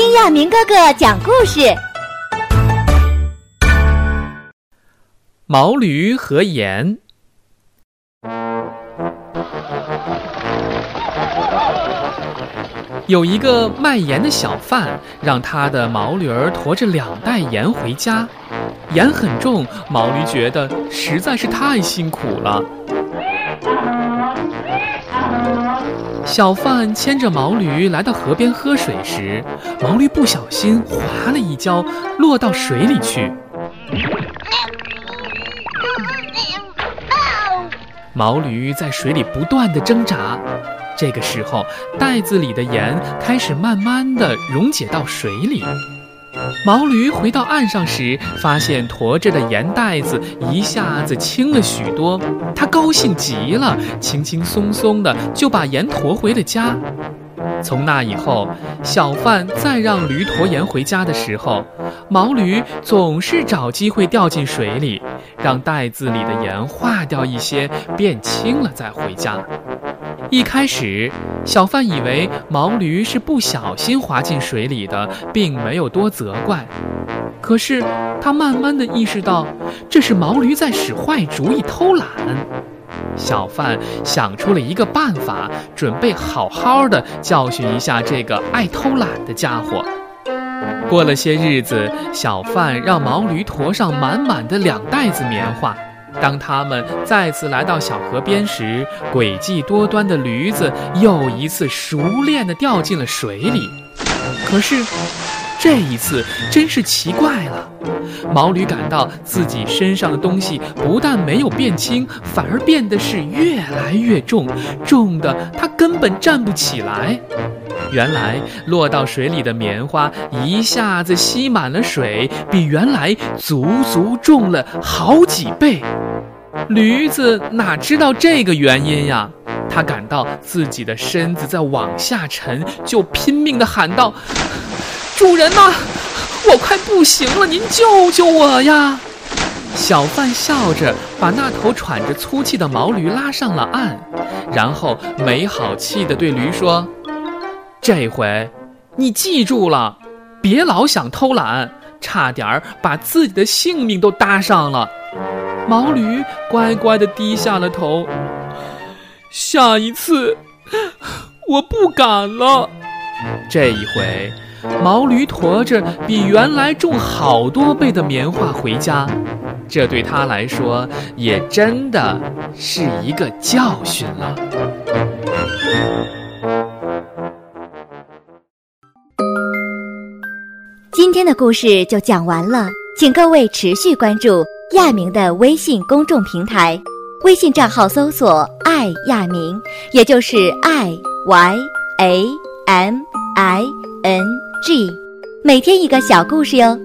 听亚明哥哥讲故事。毛驴和盐。有一个卖盐的小贩，让他的毛驴儿驮着两袋盐回家。盐很重，毛驴觉得实在是太辛苦了。小贩牵着毛驴来到河边喝水时，毛驴不小心滑了一跤，落到水里去。毛驴在水里不断的挣扎。这个时候，袋子里的盐开始慢慢的溶解到水里。毛驴回到岸上时，发现驮着的盐袋子一下子轻了许多，他高兴极了，轻轻松松的就把盐驮回了家。从那以后，小贩再让驴驮盐回家的时候，毛驴总是找机会掉进水里，让袋子里的盐化掉一些，变轻了再回家。一开始，小贩以为毛驴是不小心滑进水里的，并没有多责怪。可是他慢慢的意识到，这是毛驴在使坏主意偷懒。小贩想出了一个办法，准备好好的教训一下这个爱偷懒的家伙。过了些日子，小贩让毛驴驮上满满的两袋子棉花。当他们再次来到小河边时，诡计多端的驴子又一次熟练地掉进了水里。可是，这一次真是奇怪了，毛驴感到自己身上的东西不但没有变轻，反而变得是越来越重，重的它根本站不起来。原来落到水里的棉花一下子吸满了水，比原来足足重了好几倍。驴子哪知道这个原因呀？他感到自己的身子在往下沉，就拼命地喊道：“主人呐，我快不行了，您救救我呀！”小贩笑着把那头喘着粗气的毛驴拉上了岸，然后没好气地对驴说。这回，你记住了，别老想偷懒，差点儿把自己的性命都搭上了。毛驴乖乖的低下了头。下一次，我不敢了。这一回，毛驴驮着比原来重好多倍的棉花回家，这对他来说也真的是一个教训了。今天的故事就讲完了，请各位持续关注亚明的微信公众平台，微信账号搜索“爱亚明”，也就是 “i y a m i n g”，每天一个小故事哟。